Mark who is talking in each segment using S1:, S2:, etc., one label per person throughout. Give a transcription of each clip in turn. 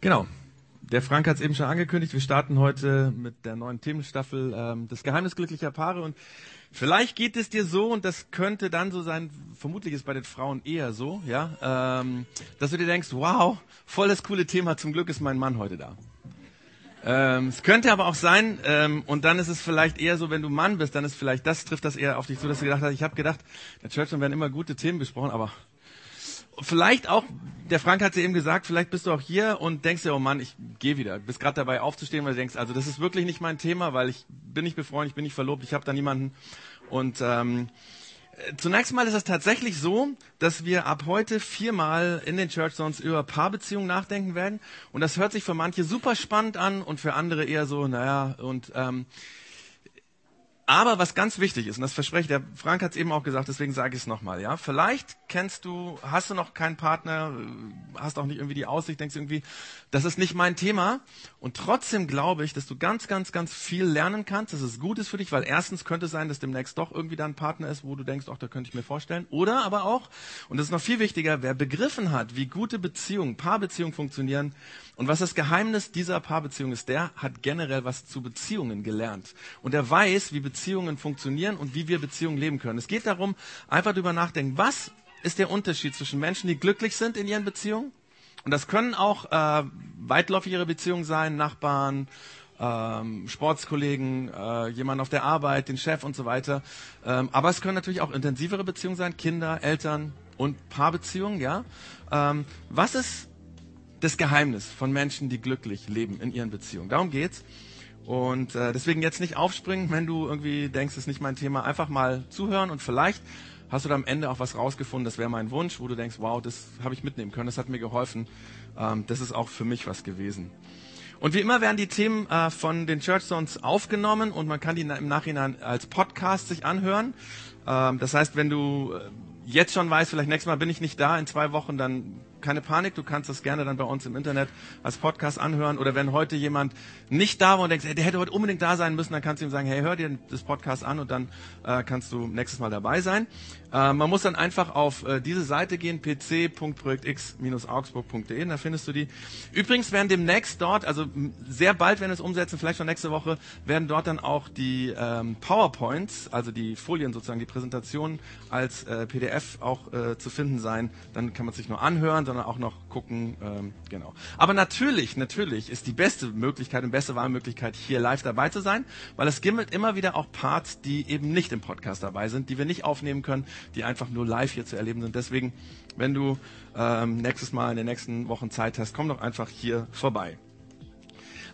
S1: Genau. Der Frank hat es eben schon angekündigt. Wir starten heute mit der neuen Themenstaffel ähm, des Geheimnis glücklicher Paare und vielleicht geht es dir so und das könnte dann so sein. Vermutlich ist bei den Frauen eher so, ja, ähm, dass du dir denkst, wow, voll das coole Thema. Zum Glück ist mein Mann heute da. Ähm, es könnte aber auch sein, ähm, und dann ist es vielleicht eher so, wenn du Mann bist, dann ist vielleicht das trifft das eher auf dich zu, dass du gedacht hast, ich habe gedacht, der Church werden immer gute Themen besprochen, aber vielleicht auch, der Frank hat es ja eben gesagt, vielleicht bist du auch hier und denkst dir, oh Mann, ich gehe wieder. Bist gerade dabei aufzustehen, weil du denkst, also das ist wirklich nicht mein Thema, weil ich bin nicht befreundet, ich bin nicht verlobt, ich habe da niemanden. Und ähm, zunächst mal ist es tatsächlich so, dass wir ab heute viermal in den Church Zones über Paarbeziehungen nachdenken werden. Und das hört sich für manche super spannend an und für andere eher so, naja, und ähm, aber was ganz wichtig ist, und das verspreche ich, der Frank hat es eben auch gesagt, deswegen sage ich es nochmal, ja. Vielleicht kennst du, hast du noch keinen Partner, hast auch nicht irgendwie die Aussicht, denkst irgendwie, das ist nicht mein Thema. Und trotzdem glaube ich, dass du ganz, ganz, ganz viel lernen kannst, dass es gut ist für dich, weil erstens könnte es sein, dass demnächst doch irgendwie da ein Partner ist, wo du denkst, ach, da könnte ich mir vorstellen. Oder aber auch, und das ist noch viel wichtiger, wer begriffen hat, wie gute Beziehungen, Paarbeziehungen funktionieren, und was das Geheimnis dieser Paarbeziehung ist, der hat generell was zu Beziehungen gelernt. Und er weiß, wie Beziehungen funktionieren und wie wir Beziehungen leben können. Es geht darum, einfach darüber nachdenken, was ist der Unterschied zwischen Menschen, die glücklich sind in ihren Beziehungen? Und das können auch äh, weitläufigere Beziehungen sein, Nachbarn, ähm, Sportskollegen, äh, jemand auf der Arbeit, den Chef und so weiter. Ähm, aber es können natürlich auch intensivere Beziehungen sein, Kinder, Eltern und Paarbeziehungen. Ja, ähm, was ist das Geheimnis von Menschen, die glücklich leben in ihren Beziehungen. Darum geht's. Und äh, deswegen jetzt nicht aufspringen, wenn du irgendwie denkst, es ist nicht mein Thema. Einfach mal zuhören und vielleicht hast du da am Ende auch was rausgefunden. Das wäre mein Wunsch, wo du denkst, wow, das habe ich mitnehmen können, das hat mir geholfen. Ähm, das ist auch für mich was gewesen. Und wie immer werden die Themen äh, von den Church Zones aufgenommen und man kann die im Nachhinein als Podcast sich anhören. Ähm, das heißt, wenn du äh, jetzt schon weißt, vielleicht nächstes Mal bin ich nicht da in zwei Wochen, dann keine Panik, du kannst das gerne dann bei uns im Internet als Podcast anhören. Oder wenn heute jemand nicht da war und denkst, hey, der hätte heute unbedingt da sein müssen, dann kannst du ihm sagen, hey, hör dir das Podcast an und dann äh, kannst du nächstes Mal dabei sein. Äh, man muss dann einfach auf äh, diese Seite gehen, pc.projektx-augsburg.de, da findest du die. Übrigens werden demnächst dort, also sehr bald werden wir es umsetzen, vielleicht schon nächste Woche, werden dort dann auch die ähm, PowerPoints, also die Folien sozusagen, die Präsentationen als äh, PDF auch äh, zu finden sein. Dann kann man sich nur anhören, sondern auch noch gucken. Ähm, genau. Aber natürlich, natürlich ist die beste Möglichkeit und beste Wahlmöglichkeit, hier live dabei zu sein, weil es gibt immer wieder auch Parts, die eben nicht im Podcast dabei sind, die wir nicht aufnehmen können, die einfach nur live hier zu erleben sind. Deswegen, wenn du ähm, nächstes Mal in den nächsten Wochen Zeit hast, komm doch einfach hier vorbei.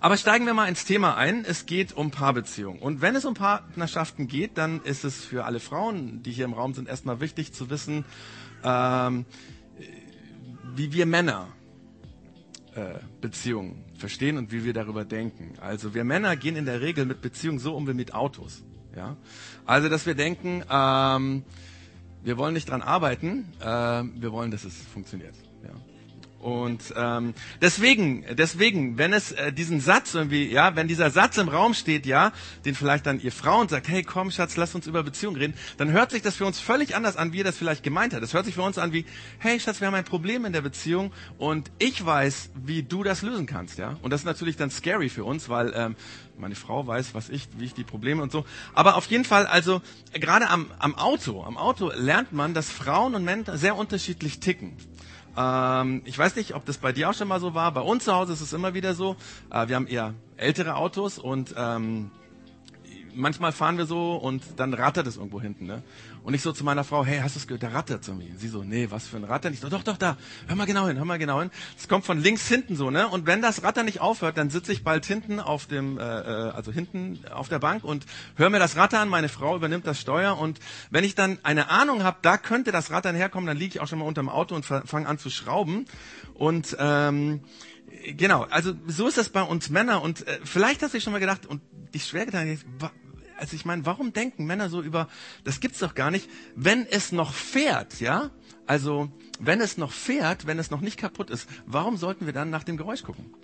S1: Aber steigen wir mal ins Thema ein. Es geht um Paarbeziehungen. Und wenn es um Partnerschaften geht, dann ist es für alle Frauen, die hier im Raum sind, erstmal wichtig zu wissen, ähm, wie wir Männer äh, Beziehungen verstehen und wie wir darüber denken. Also wir Männer gehen in der Regel mit Beziehungen so um wie mit Autos. Ja? Also dass wir denken, ähm, wir wollen nicht dran arbeiten, äh, wir wollen, dass es funktioniert. Und ähm, deswegen, deswegen, wenn es äh, diesen Satz irgendwie, ja, wenn dieser Satz im Raum steht, ja, den vielleicht dann ihr Frauen sagt, hey, komm, Schatz, lass uns über Beziehungen reden, dann hört sich das für uns völlig anders an, wie ihr das vielleicht gemeint hat. Das hört sich für uns an wie, hey, Schatz, wir haben ein Problem in der Beziehung und ich weiß, wie du das lösen kannst, ja. Und das ist natürlich dann scary für uns, weil ähm, meine Frau weiß, was ich, wie ich die Probleme und so. Aber auf jeden Fall, also gerade am, am Auto, am Auto lernt man, dass Frauen und Männer sehr unterschiedlich ticken. Ähm, ich weiß nicht, ob das bei dir auch schon mal so war. Bei uns zu Hause ist es immer wieder so. Äh, wir haben eher ältere Autos und ähm, manchmal fahren wir so und dann rattert es irgendwo hinten. Ne? Und ich so zu meiner Frau, hey, hast du es gehört, da rattert irgendwie. Sie so, nee, was für ein Rattern? Ich so, doch, doch, da, hör mal genau hin, hör mal genau hin. Es kommt von links hinten so, ne? Und wenn das Rattern nicht aufhört, dann sitze ich bald hinten auf dem, äh, äh also hinten auf der Bank und höre mir das Rattern, meine Frau übernimmt das Steuer und wenn ich dann eine Ahnung habe, da könnte das Rattern herkommen, dann liege ich auch schon mal unterm Auto und fange an zu schrauben. Und ähm, genau, also so ist das bei uns Männer und äh, vielleicht hast du dich schon mal gedacht und dich schwer gedacht, also ich meine, warum denken Männer so über, das gibt's doch gar nicht, wenn es noch fährt, ja? Also, wenn es noch fährt, wenn es noch nicht kaputt ist, warum sollten wir dann nach dem Geräusch gucken?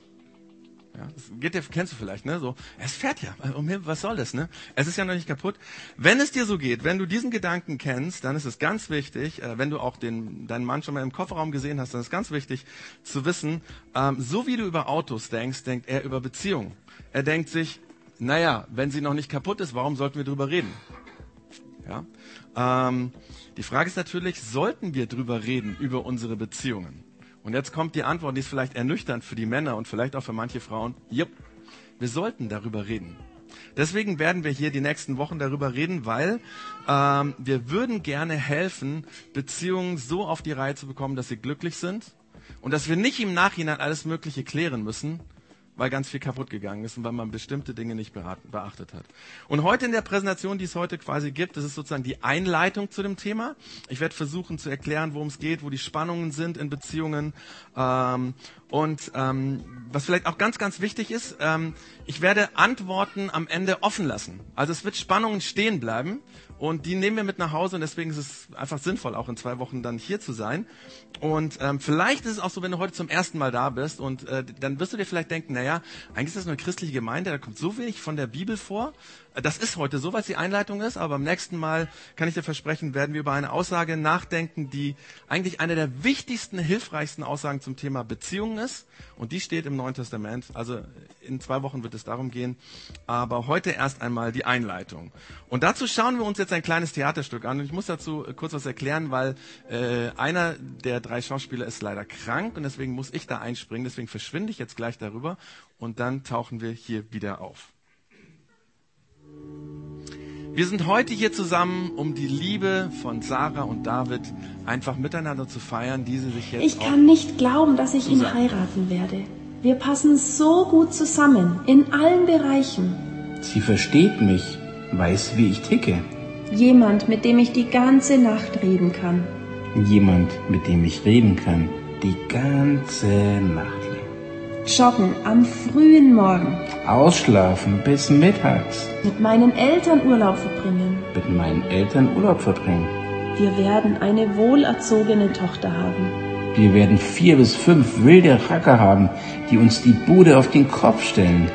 S1: Ja, das geht dir, kennst du vielleicht, ne? So, es fährt ja. Was soll das, ne? Es ist ja noch nicht kaputt. Wenn es dir so geht, wenn du diesen Gedanken kennst, dann ist es ganz wichtig, äh, wenn du auch den, deinen Mann schon mal im Kofferraum gesehen hast, dann ist es ganz wichtig zu wissen, ähm, so wie du über Autos denkst, denkt er über Beziehungen. Er denkt sich, naja, wenn sie noch nicht kaputt ist, warum sollten wir drüber reden? Ja? Ähm, die Frage ist natürlich, sollten wir drüber reden, über unsere Beziehungen? Und jetzt kommt die Antwort, die ist vielleicht ernüchternd für die Männer und vielleicht auch für manche Frauen. Jupp, wir sollten darüber reden. Deswegen werden wir hier die nächsten Wochen darüber reden, weil ähm, wir würden gerne helfen, Beziehungen so auf die Reihe zu bekommen, dass sie glücklich sind und dass wir nicht im Nachhinein alles Mögliche klären müssen, weil ganz viel kaputt gegangen ist und weil man bestimmte Dinge nicht beachtet hat. Und heute in der Präsentation, die es heute quasi gibt, das ist sozusagen die Einleitung zu dem Thema. Ich werde versuchen zu erklären, worum es geht, wo die Spannungen sind in Beziehungen. Ähm, und ähm, was vielleicht auch ganz, ganz wichtig ist, ähm, ich werde Antworten am Ende offen lassen. Also es wird Spannungen stehen bleiben und die nehmen wir mit nach Hause und deswegen ist es einfach sinnvoll, auch in zwei Wochen dann hier zu sein. Und ähm, vielleicht ist es auch so, wenn du heute zum ersten Mal da bist und äh, dann wirst du dir vielleicht denken, naja, eigentlich ist das eine christliche Gemeinde, da kommt so wenig von der Bibel vor. Das ist heute so, was die Einleitung ist, aber beim nächsten Mal kann ich dir versprechen, werden wir über eine Aussage nachdenken, die eigentlich eine der wichtigsten, hilfreichsten Aussagen zum Thema Beziehungen ist. Und die steht im Neuen Testament. Also in zwei Wochen wird es darum gehen. Aber heute erst einmal die Einleitung. Und dazu schauen wir uns jetzt ein kleines Theaterstück an. Und ich muss dazu kurz was erklären, weil äh, einer der drei Schauspieler ist leider krank und deswegen muss ich da einspringen. Deswegen verschwinde ich jetzt gleich darüber und dann tauchen wir hier wieder auf. Wir sind heute hier zusammen, um die Liebe von Sarah und David einfach miteinander zu feiern, die sie sich jetzt.
S2: Ich kann nicht glauben, dass ich ihn heiraten werde. Wir passen so gut zusammen, in allen Bereichen.
S3: Sie versteht mich, weiß, wie ich ticke.
S2: Jemand, mit dem ich die ganze Nacht reden kann.
S3: Jemand, mit dem ich reden kann, die ganze Nacht.
S2: Joggen am frühen Morgen.
S3: Ausschlafen bis mittags.
S2: Mit meinen Eltern Urlaub verbringen.
S3: Mit meinen Eltern Urlaub verbringen.
S2: Wir werden eine wohlerzogene Tochter haben.
S3: Wir werden vier bis fünf wilde Racker haben, die uns die Bude auf den Kopf stellen.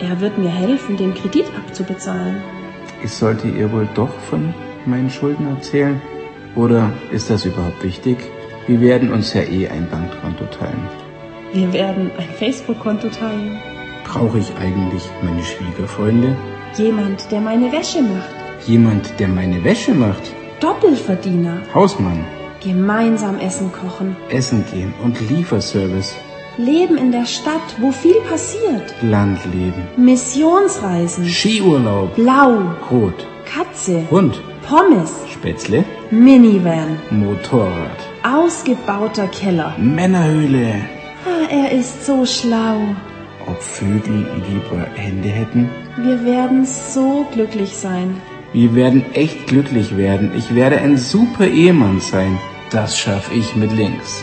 S2: Er wird mir helfen, den Kredit abzubezahlen.
S3: Ich sollte ihr wohl doch von meinen Schulden erzählen? Oder ist das überhaupt wichtig? Wir werden uns ja eh ein Bankkonto teilen.
S2: Wir werden ein Facebook-Konto teilen.
S3: Brauche ich eigentlich meine Schwiegerfreunde?
S2: Jemand, der meine Wäsche macht.
S3: Jemand, der meine Wäsche macht?
S2: Doppelverdiener.
S3: Hausmann.
S2: Gemeinsam Essen kochen.
S3: Essen gehen und Lieferservice.
S2: Leben in der Stadt, wo viel passiert.
S3: Landleben.
S2: Missionsreisen.
S3: Skiurlaub.
S2: Blau.
S3: Rot.
S2: Katze.
S3: Hund.
S2: Pommes.
S3: Spätzle.
S2: Minivan.
S3: Motorrad.
S2: Ausgebauter Keller.
S3: Männerhöhle.
S2: Ah, er ist so schlau.
S3: Ob Vögel lieber Hände hätten?
S2: Wir werden so glücklich sein.
S3: Wir werden echt glücklich werden. Ich werde ein super Ehemann sein. Das schaffe ich mit links.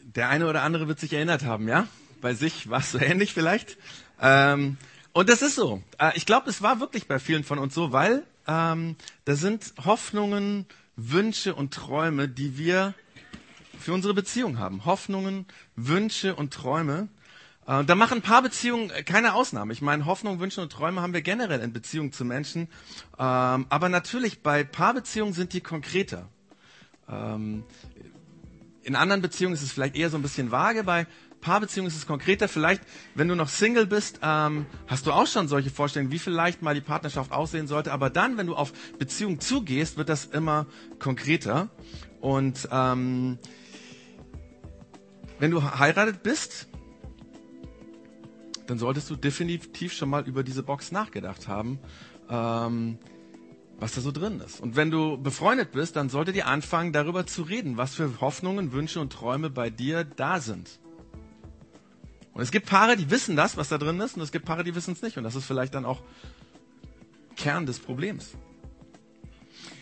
S1: Der eine oder andere wird sich erinnert haben, ja? Bei sich war es so ähnlich vielleicht. Ähm, und das ist so. Äh, ich glaube, es war wirklich bei vielen von uns so, weil ähm, da sind Hoffnungen, Wünsche und Träume, die wir für unsere Beziehung haben. Hoffnungen, Wünsche und Träume. Äh, da machen Paarbeziehungen keine Ausnahme. Ich meine, Hoffnungen, Wünsche und Träume haben wir generell in Beziehungen zu Menschen. Ähm, aber natürlich, bei Paarbeziehungen sind die konkreter. Ähm, in anderen Beziehungen ist es vielleicht eher so ein bisschen vage. Bei Paarbeziehung ist es konkreter. Vielleicht, wenn du noch Single bist, ähm, hast du auch schon solche Vorstellungen, wie vielleicht mal die Partnerschaft aussehen sollte. Aber dann, wenn du auf Beziehung zugehst, wird das immer konkreter. Und wenn du heiratet bist, dann solltest du definitiv schon mal über diese Box nachgedacht haben, ähm, was da so drin ist. Und wenn du befreundet bist, dann solltet ihr anfangen, darüber zu reden, was für Hoffnungen, Wünsche und Träume bei dir da sind. Und es gibt Paare, die wissen das, was da drin ist, und es gibt Paare, die wissen es nicht. Und das ist vielleicht dann auch Kern des Problems.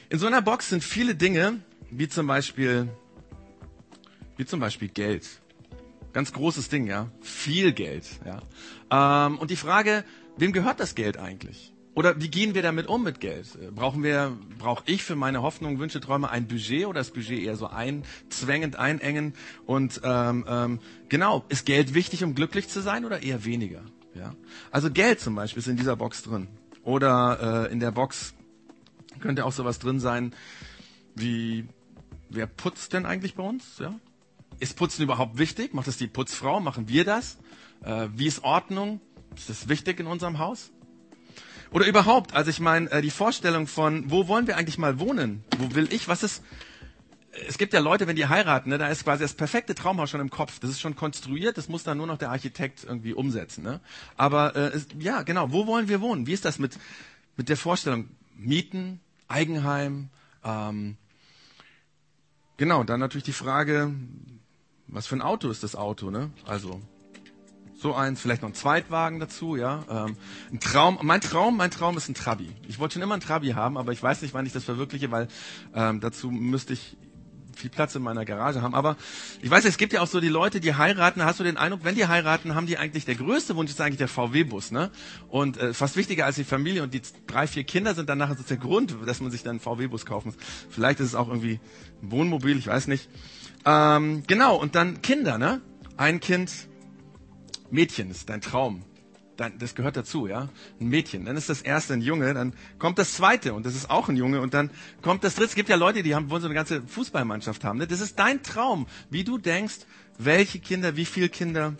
S1: In so einer Box sind viele Dinge, wie zum Beispiel, wie zum Beispiel Geld. Ganz großes Ding, ja. Viel Geld, ja. Ähm, und die Frage, wem gehört das Geld eigentlich? Oder wie gehen wir damit um mit Geld? Brauchen wir, brauche ich für meine Hoffnungen, Wünsche, Träume ein Budget oder das Budget eher so einzwängend, einengen? Und ähm, ähm, genau, ist Geld wichtig, um glücklich zu sein oder eher weniger? Ja? Also Geld zum Beispiel ist in dieser Box drin. Oder äh, in der Box könnte auch sowas drin sein wie, wer putzt denn eigentlich bei uns? Ja? Ist Putzen überhaupt wichtig? Macht es die Putzfrau? Machen wir das? Äh, wie ist Ordnung? Ist das wichtig in unserem Haus? Oder überhaupt, also ich meine, äh, die Vorstellung von, wo wollen wir eigentlich mal wohnen? Wo will ich? Was ist? Es gibt ja Leute, wenn die heiraten, ne, da ist quasi das perfekte Traumhaus schon im Kopf. Das ist schon konstruiert, das muss dann nur noch der Architekt irgendwie umsetzen. Ne? Aber äh, es, ja, genau, wo wollen wir wohnen? Wie ist das mit, mit der Vorstellung? Mieten, Eigenheim, ähm, genau, dann natürlich die Frage, was für ein Auto ist das Auto? Ne? Also so eins, vielleicht noch ein Zweitwagen dazu, ja. Ähm, ein Traum, mein Traum, mein Traum ist ein Trabi. Ich wollte schon immer ein Trabi haben, aber ich weiß nicht, wann ich das verwirkliche, weil ähm, dazu müsste ich viel Platz in meiner Garage haben. Aber ich weiß, es gibt ja auch so die Leute, die heiraten. Hast du den Eindruck, wenn die heiraten, haben die eigentlich der größte Wunsch ist eigentlich der VW-Bus, ne? Und äh, fast wichtiger als die Familie und die drei, vier Kinder sind dann nachher so der Grund, dass man sich dann einen VW-Bus kaufen muss. Vielleicht ist es auch irgendwie ein Wohnmobil, ich weiß nicht. Ähm, genau. Und dann Kinder, ne? Ein Kind Mädchen ist dein Traum. Dein, das gehört dazu, ja. Ein Mädchen. Dann ist das erste ein Junge, dann kommt das zweite und das ist auch ein Junge und dann kommt das dritte. Es gibt ja Leute, die haben, wollen so eine ganze Fußballmannschaft haben. Ne? Das ist dein Traum, wie du denkst, welche Kinder, wie viele Kinder.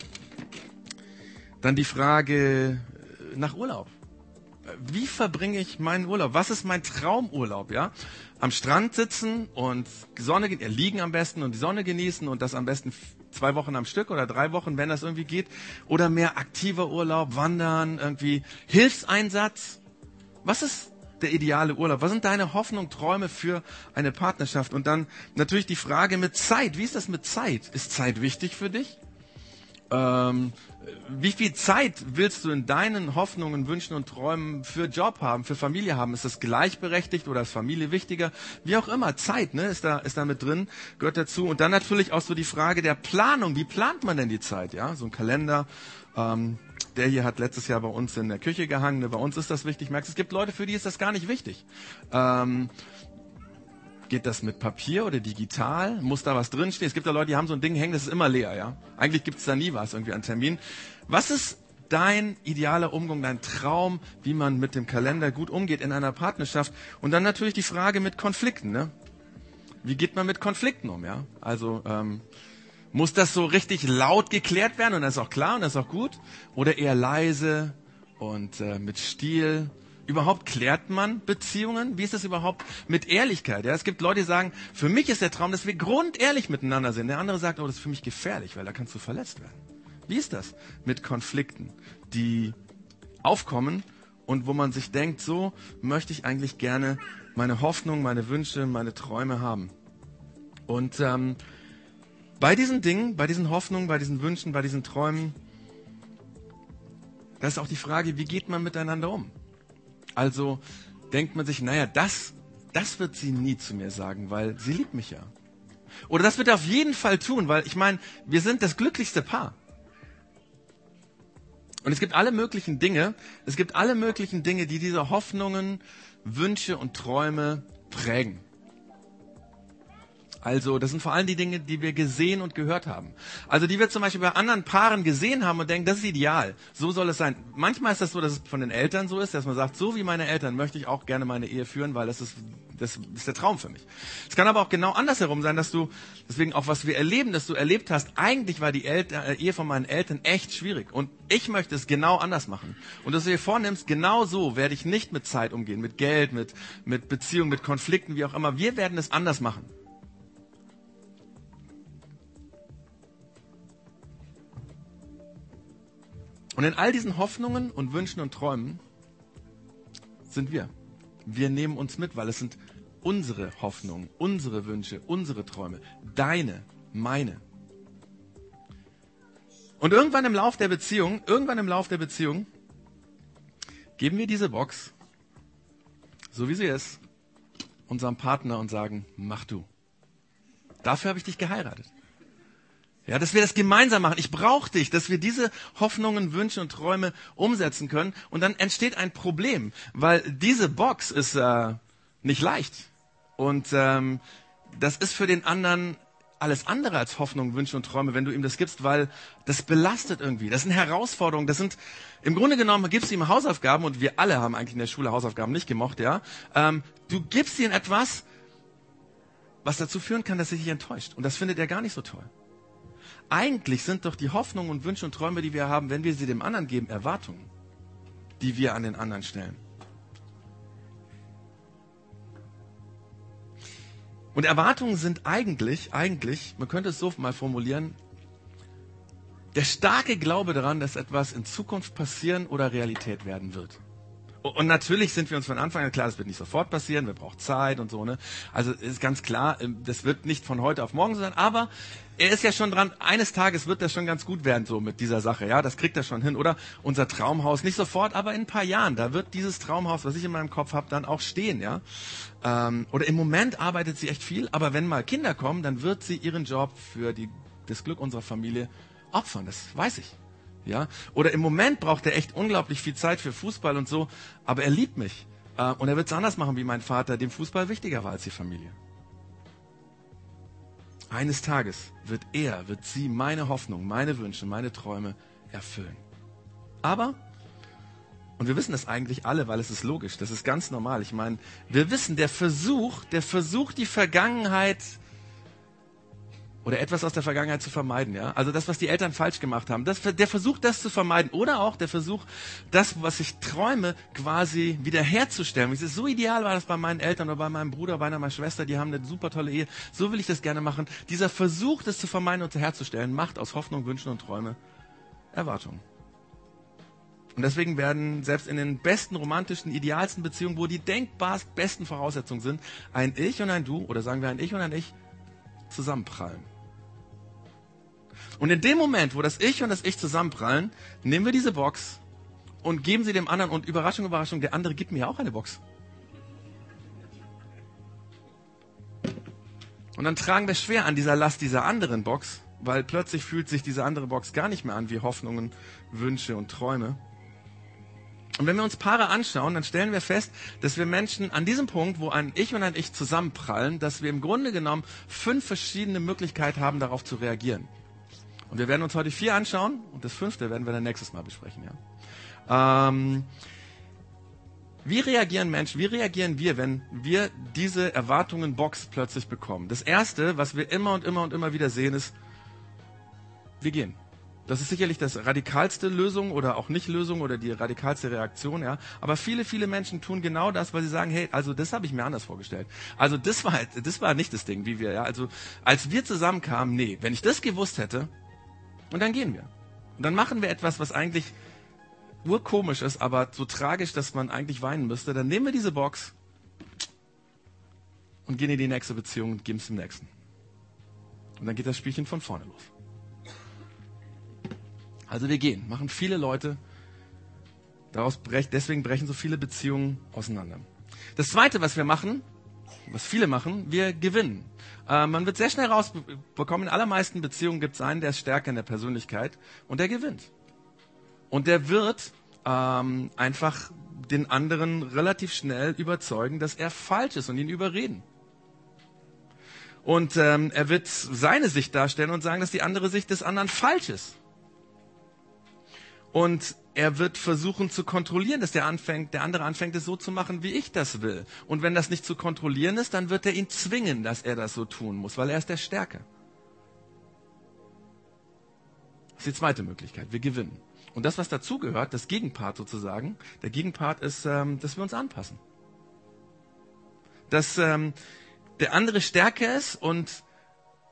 S1: Dann die Frage äh, nach Urlaub. Wie verbringe ich meinen Urlaub? Was ist mein Traumurlaub, ja? Am Strand sitzen und Sonne, liegen am besten und die Sonne genießen und das am besten zwei Wochen am Stück oder drei Wochen, wenn das irgendwie geht. Oder mehr aktiver Urlaub, Wandern, irgendwie Hilfseinsatz. Was ist der ideale Urlaub? Was sind deine Hoffnungen, Träume für eine Partnerschaft? Und dann natürlich die Frage mit Zeit. Wie ist das mit Zeit? Ist Zeit wichtig für dich? Ähm, wie viel Zeit willst du in deinen Hoffnungen, Wünschen und Träumen für Job haben, für Familie haben? Ist das gleichberechtigt oder ist Familie wichtiger? Wie auch immer, Zeit, ne, ist da, ist da mit drin, gehört dazu. Und dann natürlich auch so die Frage der Planung. Wie plant man denn die Zeit? Ja, so ein Kalender. Ähm, der hier hat letztes Jahr bei uns in der Küche gehangen. Ne, bei uns ist das wichtig. Merkst, es gibt Leute, für die ist das gar nicht wichtig. Ähm, Geht das mit Papier oder digital? Muss da was drinstehen? Es gibt ja Leute, die haben so ein Ding hängen, das ist immer leer, ja. Eigentlich gibt es da nie was, irgendwie an Termin. Was ist dein idealer Umgang, dein Traum, wie man mit dem Kalender gut umgeht in einer Partnerschaft? Und dann natürlich die Frage mit Konflikten, ne? Wie geht man mit Konflikten um, ja? Also, ähm, muss das so richtig laut geklärt werden und das ist auch klar und das ist auch gut? Oder eher leise und äh, mit Stil? Überhaupt klärt man Beziehungen? Wie ist das überhaupt mit Ehrlichkeit? Ja, es gibt Leute, die sagen, für mich ist der Traum, dass wir grundehrlich miteinander sind. Der andere sagt, oh, das ist für mich gefährlich, weil da kannst du verletzt werden. Wie ist das mit Konflikten, die aufkommen und wo man sich denkt, so möchte ich eigentlich gerne meine Hoffnung, meine Wünsche, meine Träume haben. Und ähm, bei diesen Dingen, bei diesen Hoffnungen, bei diesen Wünschen, bei diesen Träumen, da ist auch die Frage, wie geht man miteinander um? Also denkt man sich, naja, das, das wird sie nie zu mir sagen, weil sie liebt mich ja. Oder das wird er auf jeden Fall tun, weil ich meine, wir sind das glücklichste Paar. Und es gibt alle möglichen Dinge, es gibt alle möglichen Dinge, die diese Hoffnungen, Wünsche und Träume prägen. Also das sind vor allem die Dinge, die wir gesehen und gehört haben. Also die wir zum Beispiel bei anderen Paaren gesehen haben und denken, das ist ideal. So soll es sein. Manchmal ist das so, dass es von den Eltern so ist, dass man sagt, so wie meine Eltern möchte ich auch gerne meine Ehe führen, weil das ist, das ist der Traum für mich. Es kann aber auch genau andersherum sein, dass du, deswegen auch was wir erleben, dass du erlebt hast, eigentlich war die Eltern, äh, Ehe von meinen Eltern echt schwierig. Und ich möchte es genau anders machen. Und dass du dir vornimmst, genau so werde ich nicht mit Zeit umgehen, mit Geld, mit, mit Beziehungen, mit Konflikten, wie auch immer. Wir werden es anders machen. Und in all diesen Hoffnungen und Wünschen und Träumen sind wir. Wir nehmen uns mit, weil es sind unsere Hoffnungen, unsere Wünsche, unsere Träume, deine, meine. Und irgendwann im Lauf der Beziehung, irgendwann im Lauf der Beziehung, geben wir diese Box, so wie sie ist, unserem Partner und sagen, mach du. Dafür habe ich dich geheiratet. Ja, dass wir das gemeinsam machen. Ich brauche dich, dass wir diese Hoffnungen, Wünsche und Träume umsetzen können. Und dann entsteht ein Problem, weil diese Box ist äh, nicht leicht. Und ähm, das ist für den anderen alles andere als Hoffnung, Wünsche und Träume, wenn du ihm das gibst, weil das belastet irgendwie. Das sind Herausforderungen. Das sind im Grunde genommen gibst du ihm Hausaufgaben und wir alle haben eigentlich in der Schule Hausaufgaben nicht gemocht, ja. Ähm, du gibst ihm etwas, was dazu führen kann, dass er sich enttäuscht. Und das findet er gar nicht so toll. Eigentlich sind doch die Hoffnungen und Wünsche und Träume, die wir haben, wenn wir sie dem anderen geben, Erwartungen, die wir an den anderen stellen. Und Erwartungen sind eigentlich, eigentlich, man könnte es so mal formulieren, der starke Glaube daran, dass etwas in Zukunft passieren oder Realität werden wird. Und natürlich sind wir uns von Anfang an klar, das wird nicht sofort passieren, wir brauchen Zeit und so, ne? Also ist ganz klar, ähm, das wird nicht von heute auf morgen sein, aber er ist ja schon dran, eines Tages wird das schon ganz gut werden, so mit dieser Sache, ja, das kriegt er schon hin. Oder unser Traumhaus, nicht sofort, aber in ein paar Jahren, da wird dieses Traumhaus, was ich in meinem Kopf habe, dann auch stehen, ja. Ähm, oder im Moment arbeitet sie echt viel, aber wenn mal Kinder kommen, dann wird sie ihren Job für die, das Glück unserer Familie opfern, das weiß ich. Ja? Oder im Moment braucht er echt unglaublich viel Zeit für Fußball und so, aber er liebt mich. Äh, und er wird es anders machen wie mein Vater, dem Fußball wichtiger war als die Familie. Eines Tages wird er, wird sie meine Hoffnung, meine Wünsche, meine Träume erfüllen. Aber, und wir wissen das eigentlich alle, weil es ist logisch, das ist ganz normal. Ich meine, wir wissen, der Versuch, der Versuch, die Vergangenheit oder etwas aus der Vergangenheit zu vermeiden, ja. Also das, was die Eltern falsch gemacht haben, das, der Versuch, das zu vermeiden, oder auch der Versuch, das, was ich träume, quasi wiederherzustellen. Es ist so ideal war das bei meinen Eltern oder bei meinem Bruder, bei meiner Schwester, die haben eine super tolle Ehe. So will ich das gerne machen. Dieser Versuch, das zu vermeiden und herzustellen, macht aus Hoffnung, Wünschen und Träume Erwartungen. Und deswegen werden selbst in den besten romantischen, idealsten Beziehungen, wo die denkbar besten Voraussetzungen sind, ein Ich und ein Du, oder sagen wir ein Ich und ein Ich, zusammenprallen. Und in dem Moment, wo das Ich und das Ich zusammenprallen, nehmen wir diese Box und geben sie dem anderen und Überraschung, Überraschung, der andere gibt mir auch eine Box. Und dann tragen wir schwer an dieser Last dieser anderen Box, weil plötzlich fühlt sich diese andere Box gar nicht mehr an wie Hoffnungen, Wünsche und Träume. Und wenn wir uns Paare anschauen, dann stellen wir fest, dass wir Menschen an diesem Punkt, wo ein Ich und ein Ich zusammenprallen, dass wir im Grunde genommen fünf verschiedene Möglichkeiten haben, darauf zu reagieren. Und wir werden uns heute vier anschauen und das fünfte werden wir dann nächstes Mal besprechen. Ja. Ähm, wie reagieren Menschen, wie reagieren wir, wenn wir diese Erwartungen-Box plötzlich bekommen? Das Erste, was wir immer und immer und immer wieder sehen, ist, wir gehen. Das ist sicherlich das radikalste Lösung oder auch nicht Lösung oder die radikalste Reaktion, ja. Aber viele, viele Menschen tun genau das, weil sie sagen, hey, also das habe ich mir anders vorgestellt. Also das war, das war nicht das Ding, wie wir, ja. Also als wir zusammenkamen, nee, wenn ich das gewusst hätte, und dann gehen wir. Und dann machen wir etwas, was eigentlich urkomisch ist, aber so tragisch, dass man eigentlich weinen müsste. Dann nehmen wir diese Box und gehen in die nächste Beziehung und geben es dem nächsten. Und dann geht das Spielchen von vorne los. Also wir gehen, machen viele Leute, daraus brech, deswegen brechen so viele Beziehungen auseinander. Das zweite, was wir machen, was viele machen, wir gewinnen. Äh, man wird sehr schnell rausbekommen, in allermeisten Beziehungen gibt es einen, der ist stärker in der Persönlichkeit und der gewinnt. Und der wird ähm, einfach den anderen relativ schnell überzeugen, dass er falsch ist und ihn überreden. Und ähm, er wird seine Sicht darstellen und sagen, dass die andere Sicht des anderen falsch ist. Und er wird versuchen zu kontrollieren, dass der, anfängt, der andere anfängt, es so zu machen, wie ich das will. Und wenn das nicht zu kontrollieren ist, dann wird er ihn zwingen, dass er das so tun muss, weil er ist der Stärke. Das ist die zweite Möglichkeit. Wir gewinnen. Und das, was dazugehört, das Gegenpart sozusagen, der Gegenpart ist, ähm, dass wir uns anpassen. Dass ähm, der andere stärker ist und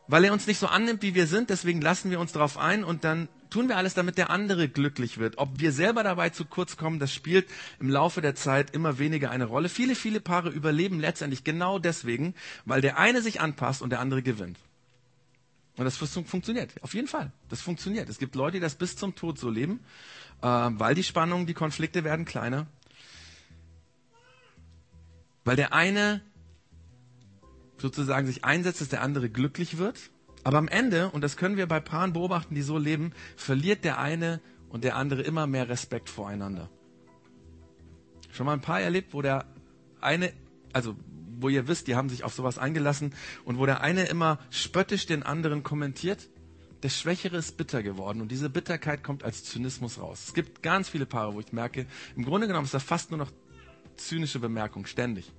S1: weil er uns nicht so annimmt, wie wir sind, deswegen lassen wir uns darauf ein und dann tun wir alles, damit der andere glücklich wird. Ob wir selber dabei zu kurz kommen, das spielt im Laufe der Zeit immer weniger eine Rolle. Viele, viele Paare überleben letztendlich genau deswegen, weil der eine sich anpasst und der andere gewinnt. Und das funktioniert, auf jeden Fall. Das funktioniert. Es gibt Leute, die das bis zum Tod so leben, äh, weil die Spannungen, die Konflikte werden kleiner. Weil der eine sozusagen sich einsetzt, dass der andere glücklich wird Aber am Ende, und das können wir bei Paaren beobachten, die so leben, verliert der eine und der andere immer mehr Respekt voreinander. Schon mal ein paar erlebt, wo der eine, also wo ihr wisst, die haben sich auf sowas eingelassen und wo der eine immer spöttisch den anderen kommentiert, der Schwächere ist bitter geworden und diese Bitterkeit kommt als Zynismus raus. Es gibt ganz viele Paare, wo ich merke, im Grunde genommen ist da fast nur noch zynische Bemerkung, ständig.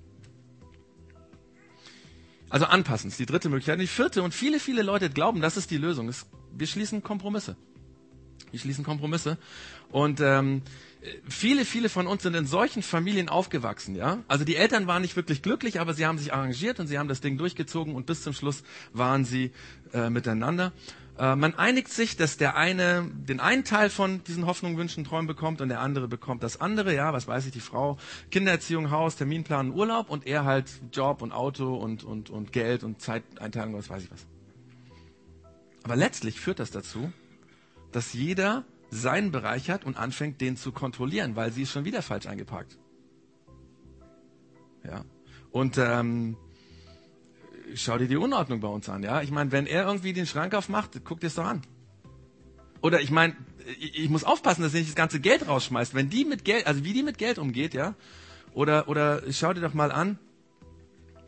S1: Also anpassen ist die dritte Möglichkeit. Die vierte, und viele, viele Leute glauben, das ist die Lösung, ist, wir schließen Kompromisse. Wir schließen Kompromisse. Und ähm, viele, viele von uns sind in solchen Familien aufgewachsen, ja. Also die Eltern waren nicht wirklich glücklich, aber sie haben sich arrangiert und sie haben das Ding durchgezogen und bis zum Schluss waren sie äh, miteinander. Äh, man einigt sich, dass der eine den einen Teil von diesen Hoffnungen, Wünschen, Träumen bekommt und der andere bekommt das andere. Ja, was weiß ich, die Frau, Kindererziehung, Haus, Terminplan, Urlaub und er halt Job und Auto und, und, und Geld und Zeiteinteilung, was weiß ich was. Aber letztlich führt das dazu, dass jeder seinen Bereich hat und anfängt, den zu kontrollieren, weil sie ist schon wieder falsch eingeparkt. Ja. Und ähm, schau dir die Unordnung bei uns an, ja. Ich meine, wenn er irgendwie den Schrank aufmacht, guck dir es doch an. Oder ich meine, ich, muss aufpassen, dass er nicht das ganze Geld rausschmeißt. Wenn die mit Geld, also wie die mit Geld umgeht, ja. Oder, oder schau dir doch mal an,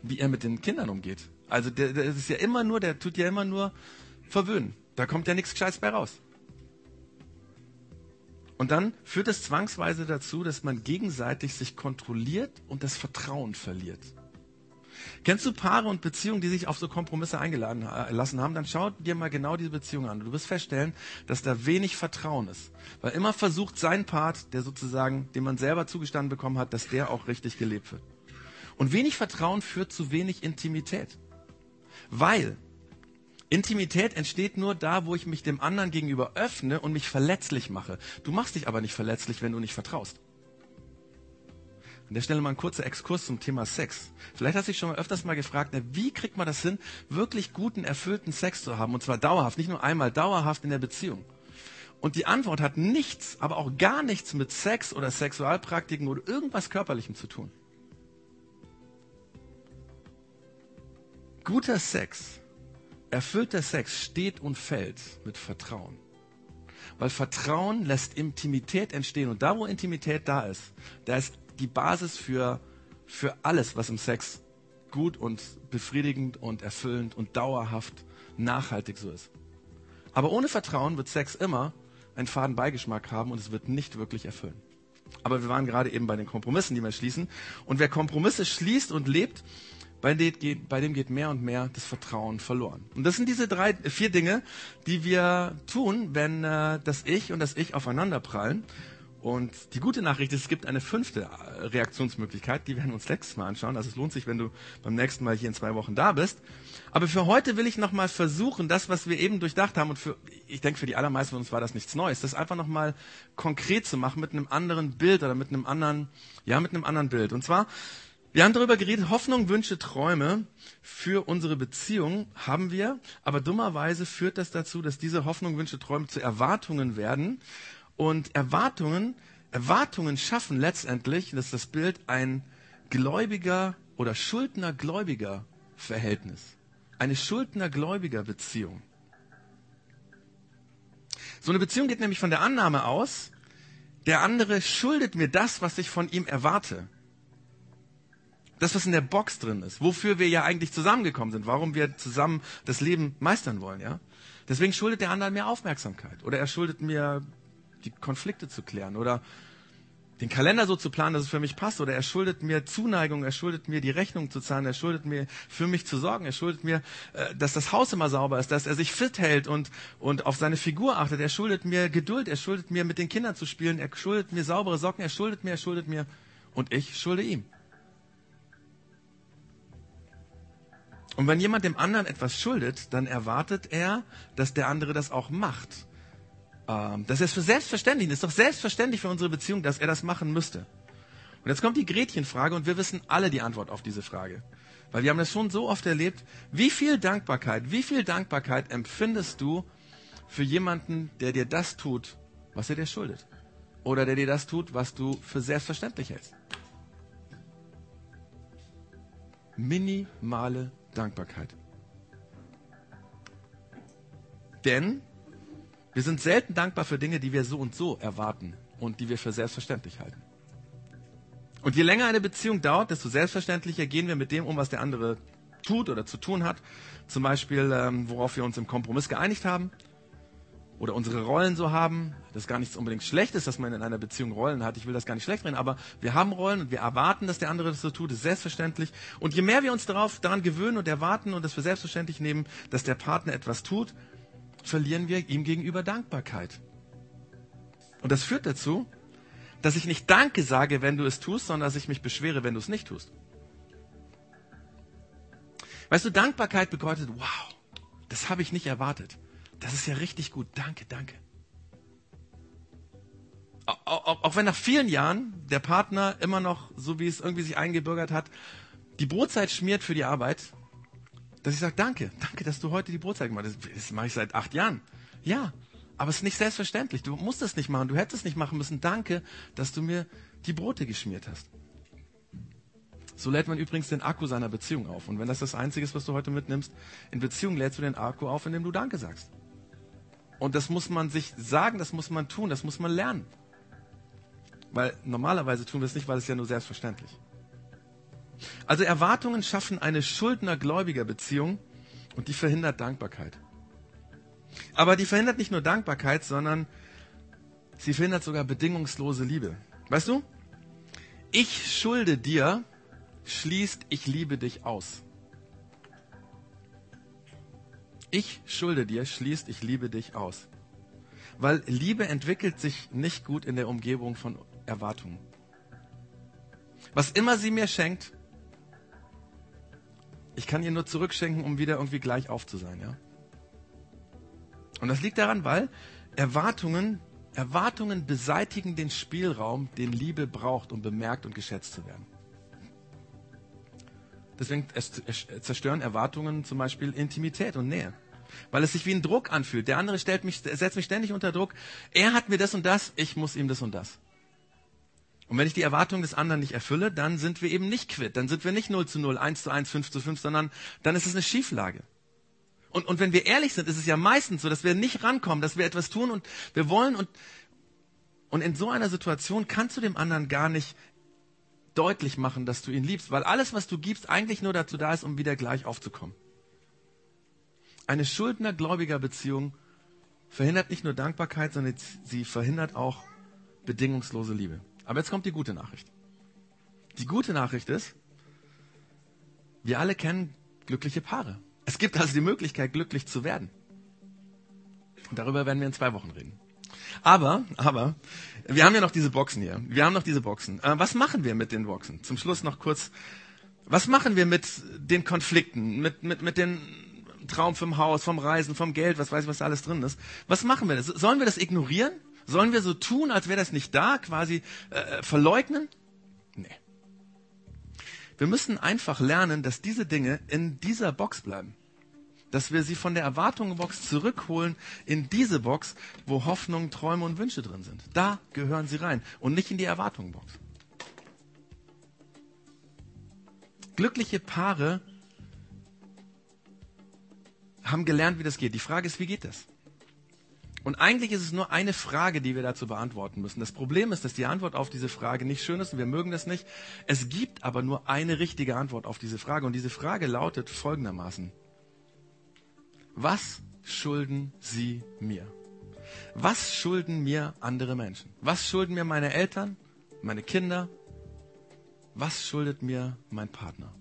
S1: wie er mit den Kindern umgeht. Also der, der ist ja immer nur, der tut ja immer nur verwöhnen. Da kommt ja nichts Gescheites bei raus. Und dann führt es zwangsweise dazu, dass man gegenseitig sich kontrolliert und das Vertrauen verliert. Kennst du Paare und Beziehungen, die sich auf so Kompromisse eingelassen haben? Dann schau dir mal genau diese Beziehung an. Du wirst feststellen, dass da wenig Vertrauen ist. Weil immer versucht sein Part, der sozusagen, den man selber zugestanden bekommen hat, dass der auch richtig gelebt wird. Und wenig Vertrauen führt zu wenig Intimität. Weil Intimität entsteht nur da, wo ich mich dem anderen gegenüber öffne und mich verletzlich mache. Du machst dich aber nicht verletzlich, wenn du nicht vertraust. An der Stelle mal ein kurzer Exkurs zum Thema Sex. Vielleicht hast du dich schon mal öfters mal gefragt, wie kriegt man das hin, wirklich guten, erfüllten Sex zu haben? Und zwar dauerhaft, nicht nur einmal, dauerhaft in der Beziehung. Und die Antwort hat nichts, aber auch gar nichts mit Sex oder Sexualpraktiken oder irgendwas Körperlichem zu tun. Guter Sex, erfüllter Sex steht und fällt mit Vertrauen. Weil Vertrauen lässt Intimität entstehen. Und da, wo Intimität da ist, da ist die Basis für, für alles, was im Sex gut und befriedigend und erfüllend und dauerhaft nachhaltig so ist. Aber ohne Vertrauen wird Sex immer einen faden Beigeschmack haben und es wird nicht wirklich erfüllen. Aber wir waren gerade eben bei den Kompromissen, die wir schließen. Und wer Kompromisse schließt und lebt, bei dem, geht, mehr und mehr das Vertrauen verloren. Und das sind diese drei, vier Dinge, die wir tun, wenn äh, das Ich und das Ich aufeinander prallen. Und die gute Nachricht ist, es gibt eine fünfte äh, Reaktionsmöglichkeit, die werden wir uns nächstes Mal anschauen. Also es lohnt sich, wenn du beim nächsten Mal hier in zwei Wochen da bist. Aber für heute will ich nochmal versuchen, das, was wir eben durchdacht haben, und für, ich denke, für die allermeisten von uns war das nichts Neues, das einfach nochmal konkret zu machen mit einem anderen Bild oder mit einem anderen, ja, mit einem anderen Bild. Und zwar, wir haben darüber geredet, Hoffnung, Wünsche, Träume für unsere Beziehung haben wir, aber dummerweise führt das dazu, dass diese Hoffnung, Wünsche, Träume zu Erwartungen werden und Erwartungen, Erwartungen schaffen letztendlich, das ist das Bild, ein Gläubiger oder Schuldner-Gläubiger Verhältnis. Eine Schuldner-Gläubiger Beziehung. So eine Beziehung geht nämlich von der Annahme aus, der andere schuldet mir das, was ich von ihm erwarte. Das, was in der Box drin ist, wofür wir ja eigentlich zusammengekommen sind, warum wir zusammen das Leben meistern wollen, ja. Deswegen schuldet der andere mir Aufmerksamkeit oder er schuldet mir die Konflikte zu klären oder den Kalender so zu planen, dass es für mich passt oder er schuldet mir Zuneigung, er schuldet mir die Rechnung zu zahlen, er schuldet mir für mich zu sorgen, er schuldet mir, äh, dass das Haus immer sauber ist, dass er sich fit hält und, und auf seine Figur achtet, er schuldet mir Geduld, er schuldet mir mit den Kindern zu spielen, er schuldet mir saubere Socken, er schuldet mir, er schuldet mir und ich schulde ihm. Und wenn jemand dem anderen etwas schuldet, dann erwartet er, dass der andere das auch macht. Ähm, das ist für selbstverständlich. Das ist doch selbstverständlich für unsere Beziehung, dass er das machen müsste. Und jetzt kommt die Gretchenfrage und wir wissen alle die Antwort auf diese Frage. Weil wir haben das schon so oft erlebt. Wie viel Dankbarkeit, wie viel Dankbarkeit empfindest du für jemanden, der dir das tut, was er dir schuldet? Oder der dir das tut, was du für selbstverständlich hältst? Minimale Dankbarkeit. Denn wir sind selten dankbar für Dinge, die wir so und so erwarten und die wir für selbstverständlich halten. Und je länger eine Beziehung dauert, desto selbstverständlicher gehen wir mit dem um, was der andere tut oder zu tun hat. Zum Beispiel, ähm, worauf wir uns im Kompromiss geeinigt haben oder unsere Rollen so haben. Das ist gar nichts unbedingt Schlechtes, dass man in einer Beziehung Rollen hat. Ich will das gar nicht schlecht reden, aber wir haben Rollen und wir erwarten, dass der andere das so tut. Das ist selbstverständlich. Und je mehr wir uns darauf, daran gewöhnen und erwarten und das für selbstverständlich nehmen, dass der Partner etwas tut, verlieren wir ihm gegenüber Dankbarkeit. Und das führt dazu, dass ich nicht Danke sage, wenn du es tust, sondern dass ich mich beschwere, wenn du es nicht tust. Weißt du, Dankbarkeit bedeutet, wow, das habe ich nicht erwartet. Das ist ja richtig gut. Danke, danke. Auch, wenn nach vielen Jahren der Partner immer noch, so wie es irgendwie sich eingebürgert hat, die Brotzeit schmiert für die Arbeit, dass ich sage, danke, danke, dass du heute die Brotzeit gemacht hast. Das mache ich seit acht Jahren. Ja, aber es ist nicht selbstverständlich. Du musst es nicht machen. Du hättest es nicht machen müssen. Danke, dass du mir die Brote geschmiert hast. So lädt man übrigens den Akku seiner Beziehung auf. Und wenn das das Einzige ist, was du heute mitnimmst, in Beziehung lädst du den Akku auf, indem du Danke sagst. Und das muss man sich sagen, das muss man tun, das muss man lernen. Weil normalerweise tun wir es nicht, weil es ja nur selbstverständlich. Also Erwartungen schaffen eine schuldner-gläubiger Beziehung und die verhindert Dankbarkeit. Aber die verhindert nicht nur Dankbarkeit, sondern sie verhindert sogar bedingungslose Liebe. Weißt du? Ich schulde dir schließt ich liebe dich aus. Ich schulde dir schließt ich liebe dich aus. Weil Liebe entwickelt sich nicht gut in der Umgebung von Erwartungen. Was immer sie mir schenkt, ich kann ihr nur zurückschenken, um wieder irgendwie gleich auf zu sein, ja? Und das liegt daran, weil Erwartungen, Erwartungen beseitigen den Spielraum, den Liebe braucht, um bemerkt und geschätzt zu werden. Deswegen zerstören Erwartungen zum Beispiel Intimität und Nähe. Weil es sich wie ein Druck anfühlt. Der andere stellt mich, setzt mich ständig unter Druck. Er hat mir das und das, ich muss ihm das und das. Und wenn ich die Erwartungen des anderen nicht erfülle, dann sind wir eben nicht quitt. Dann sind wir nicht 0 zu 0, 1 zu 1, 5 zu 5, sondern dann ist es eine Schieflage. Und, und wenn wir ehrlich sind, ist es ja meistens so, dass wir nicht rankommen, dass wir etwas tun und wir wollen und, und in so einer Situation kannst du dem anderen gar nicht deutlich machen, dass du ihn liebst, weil alles, was du gibst, eigentlich nur dazu da ist, um wieder gleich aufzukommen. Eine schuldner-gläubiger Beziehung verhindert nicht nur Dankbarkeit, sondern sie verhindert auch bedingungslose Liebe. Aber jetzt kommt die gute Nachricht. Die gute Nachricht ist, wir alle kennen glückliche Paare. Es gibt also die Möglichkeit, glücklich zu werden. Und darüber werden wir in zwei Wochen reden. Aber, aber, wir haben ja noch diese Boxen hier. Wir haben noch diese Boxen. Äh, was machen wir mit den Boxen? Zum Schluss noch kurz. Was machen wir mit den Konflikten, mit, mit, mit den Traum vom Haus, vom Reisen, vom Geld, was weiß ich, was da alles drin ist? Was machen wir? Sollen wir das ignorieren? Sollen wir so tun, als wäre das nicht da, quasi äh, verleugnen? Nee. Wir müssen einfach lernen, dass diese Dinge in dieser Box bleiben dass wir sie von der Erwartungenbox zurückholen in diese Box, wo Hoffnung, Träume und Wünsche drin sind. Da gehören sie rein und nicht in die Erwartungenbox. Glückliche Paare haben gelernt, wie das geht. Die Frage ist, wie geht das? Und eigentlich ist es nur eine Frage, die wir dazu beantworten müssen. Das Problem ist, dass die Antwort auf diese Frage nicht schön ist und wir mögen das nicht. Es gibt aber nur eine richtige Antwort auf diese Frage und diese Frage lautet folgendermaßen. Was schulden Sie mir? Was schulden mir andere Menschen? Was schulden mir meine Eltern, meine Kinder? Was schuldet mir mein Partner?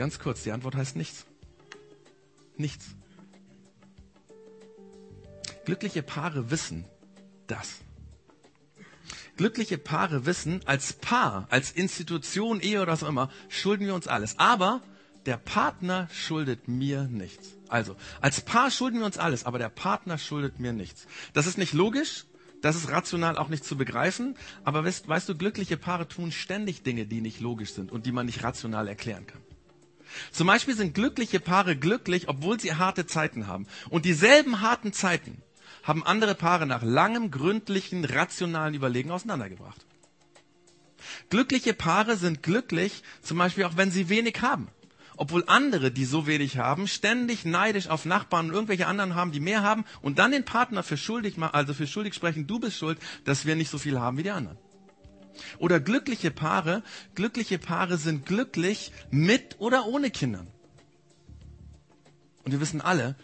S1: Ganz kurz, die Antwort heißt nichts. Nichts. Glückliche Paare wissen das. Glückliche Paare wissen, als Paar, als Institution, Ehe oder was auch immer, schulden wir uns alles. Aber der Partner schuldet mir nichts. Also, als Paar schulden wir uns alles, aber der Partner schuldet mir nichts. Das ist nicht logisch, das ist rational auch nicht zu begreifen, aber weißt, weißt du, glückliche Paare tun ständig Dinge, die nicht logisch sind und die man nicht rational erklären kann. Zum Beispiel sind glückliche Paare glücklich, obwohl sie harte Zeiten haben. Und dieselben harten Zeiten haben andere Paare nach langem, gründlichen, rationalen Überlegen auseinandergebracht. Glückliche Paare sind glücklich, zum Beispiel auch wenn sie wenig haben. Obwohl andere, die so wenig haben, ständig neidisch auf Nachbarn und irgendwelche anderen haben, die mehr haben und dann den Partner für schuldig, also für schuldig sprechen, du bist schuld, dass wir nicht so viel haben wie die anderen. Oder glückliche Paare, glückliche Paare sind glücklich mit oder ohne Kindern. Und wir wissen alle,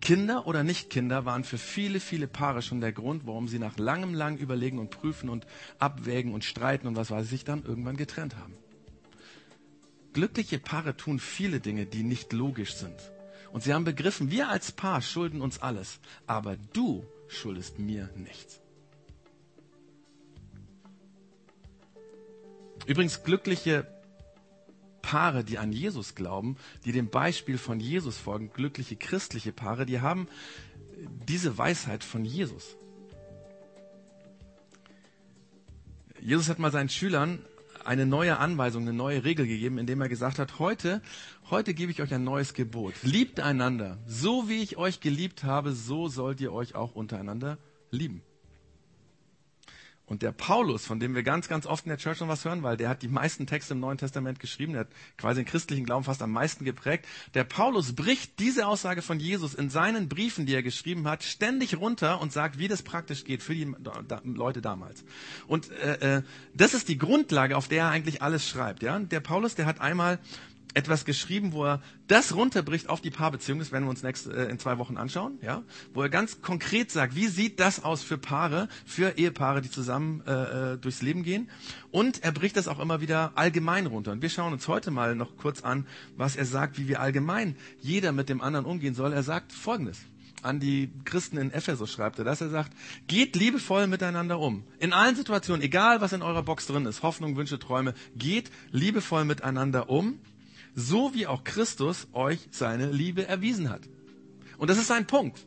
S1: Kinder oder Nicht-Kinder waren für viele, viele Paare schon der Grund, warum sie nach langem, langem Überlegen und Prüfen und Abwägen und Streiten und was weiß ich dann irgendwann getrennt haben. Glückliche Paare tun viele Dinge, die nicht logisch sind. Und sie haben begriffen, wir als Paar schulden uns alles, aber du schuldest mir nichts. Übrigens, glückliche Paare, die an Jesus glauben, die dem Beispiel von Jesus folgen, glückliche christliche Paare, die haben diese Weisheit von Jesus. Jesus hat mal seinen Schülern eine neue Anweisung, eine neue Regel gegeben, indem er gesagt hat, heute, heute gebe ich euch ein neues Gebot. Liebt einander. So wie ich euch geliebt habe, so sollt ihr euch auch untereinander lieben. Und der Paulus, von dem wir ganz, ganz oft in der Church noch was hören, weil der hat die meisten Texte im Neuen Testament geschrieben, der hat quasi den christlichen Glauben fast am meisten geprägt. Der Paulus bricht diese Aussage von Jesus in seinen Briefen, die er geschrieben hat, ständig runter und sagt, wie das praktisch geht für die Leute damals. Und äh, äh, das ist die Grundlage, auf der er eigentlich alles schreibt. Ja? Der Paulus, der hat einmal etwas geschrieben, wo er das runterbricht auf die Paarbeziehung. Das werden wir uns nächste, äh, in zwei Wochen anschauen. Ja? Wo er ganz konkret sagt, wie sieht das aus für Paare, für Ehepaare, die zusammen äh, äh, durchs Leben gehen. Und er bricht das auch immer wieder allgemein runter. Und wir schauen uns heute mal noch kurz an, was er sagt, wie wir allgemein jeder mit dem anderen umgehen soll. Er sagt Folgendes an die Christen in Ephesus schreibt er das. Er sagt, geht liebevoll miteinander um. In allen Situationen, egal was in eurer Box drin ist, Hoffnung, Wünsche, Träume, geht liebevoll miteinander um so wie auch Christus euch seine Liebe erwiesen hat. Und das ist sein Punkt.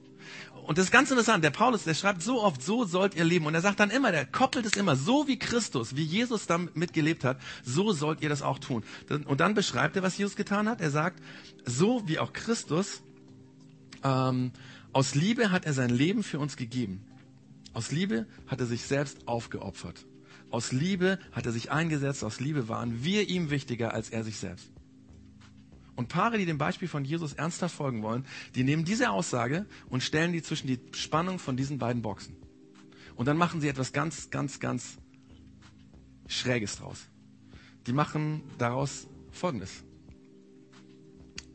S1: Und das ist ganz interessant. Der Paulus, der schreibt so oft, so sollt ihr leben. Und er sagt dann immer, der koppelt es immer, so wie Christus, wie Jesus damit gelebt hat, so sollt ihr das auch tun. Und dann beschreibt er, was Jesus getan hat. Er sagt, so wie auch Christus, ähm, aus Liebe hat er sein Leben für uns gegeben. Aus Liebe hat er sich selbst aufgeopfert. Aus Liebe hat er sich eingesetzt. Aus Liebe waren wir ihm wichtiger als er sich selbst. Und Paare, die dem Beispiel von Jesus ernsthaft folgen wollen, die nehmen diese Aussage und stellen die zwischen die Spannung von diesen beiden Boxen. Und dann machen sie etwas ganz, ganz, ganz Schräges draus. Die machen daraus Folgendes.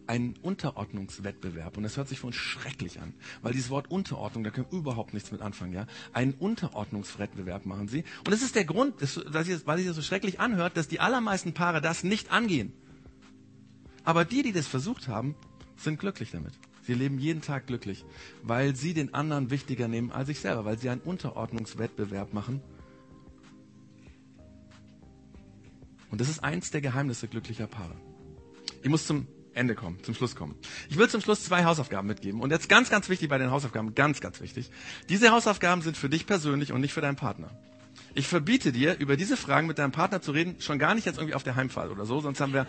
S1: Ein Unterordnungswettbewerb. Und das hört sich für uns schrecklich an. Weil dieses Wort Unterordnung, da können wir überhaupt nichts mit anfangen, ja. Einen Unterordnungswettbewerb machen sie. Und das ist der Grund, dass, weil sich das so schrecklich anhört, dass die allermeisten Paare das nicht angehen. Aber die, die das versucht haben, sind glücklich damit. Sie leben jeden Tag glücklich, weil sie den anderen wichtiger nehmen als sich selber, weil sie einen Unterordnungswettbewerb machen. Und das ist eins der Geheimnisse glücklicher Paare. Ich muss zum Ende kommen, zum Schluss kommen. Ich will zum Schluss zwei Hausaufgaben mitgeben. Und jetzt ganz, ganz wichtig bei den Hausaufgaben, ganz, ganz wichtig. Diese Hausaufgaben sind für dich persönlich und nicht für deinen Partner. Ich verbiete dir, über diese Fragen mit deinem Partner zu reden, schon gar nicht jetzt irgendwie auf der Heimfahrt oder so, sonst haben wir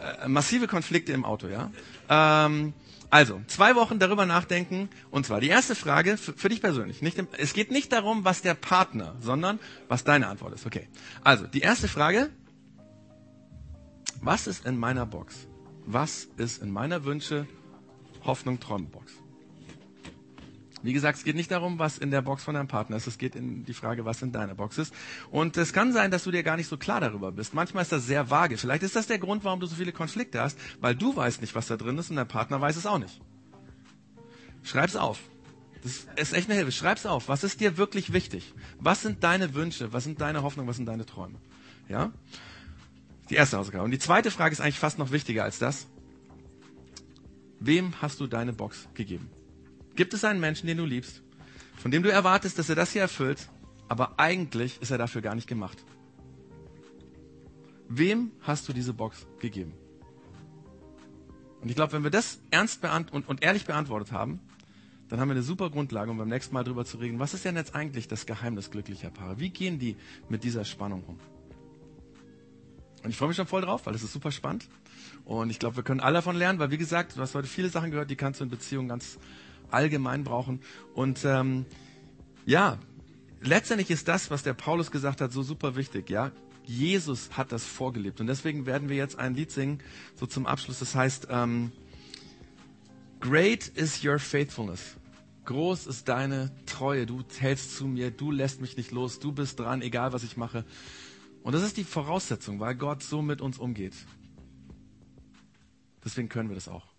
S1: äh, massive Konflikte im Auto, ja. Ähm, also, zwei Wochen darüber nachdenken. Und zwar die erste Frage für, für dich persönlich. Nicht im, es geht nicht darum, was der Partner, sondern was deine Antwort ist. Okay. Also, die erste Frage. Was ist in meiner Box? Was ist in meiner Wünsche, Hoffnung, Traumbox? Wie gesagt, es geht nicht darum, was in der Box von deinem Partner ist. Es geht in die Frage, was in deiner Box ist. Und es kann sein, dass du dir gar nicht so klar darüber bist. Manchmal ist das sehr vage. Vielleicht ist das der Grund, warum du so viele Konflikte hast, weil du weißt nicht, was da drin ist und dein Partner weiß es auch nicht. Schreib's auf. Das ist echt eine Hilfe. Schreib's auf. Was ist dir wirklich wichtig? Was sind deine Wünsche? Was sind deine Hoffnungen? Was sind deine Träume? Ja? Die erste Hausaufgabe. Und die zweite Frage ist eigentlich fast noch wichtiger als das. Wem hast du deine Box gegeben? Gibt es einen Menschen, den du liebst, von dem du erwartest, dass er das hier erfüllt, aber eigentlich ist er dafür gar nicht gemacht? Wem hast du diese Box gegeben? Und ich glaube, wenn wir das ernst und, und ehrlich beantwortet haben, dann haben wir eine super Grundlage, um beim nächsten Mal darüber zu reden, was ist denn jetzt eigentlich das Geheimnis glücklicher Paare? Wie gehen die mit dieser Spannung um? Und ich freue mich schon voll drauf, weil das ist super spannend. Und ich glaube, wir können alle davon lernen, weil wie gesagt, du hast heute viele Sachen gehört, die kannst du in Beziehungen ganz allgemein brauchen. Und ähm, ja, letztendlich ist das, was der Paulus gesagt hat, so super wichtig. Ja, Jesus hat das vorgelebt. Und deswegen werden wir jetzt ein Lied singen, so zum Abschluss. Das heißt, ähm, Great is your faithfulness. Groß ist deine Treue. Du hältst zu mir, du lässt mich nicht los, du bist dran, egal was ich mache. Und das ist die Voraussetzung, weil Gott so mit uns umgeht. Deswegen können wir das auch.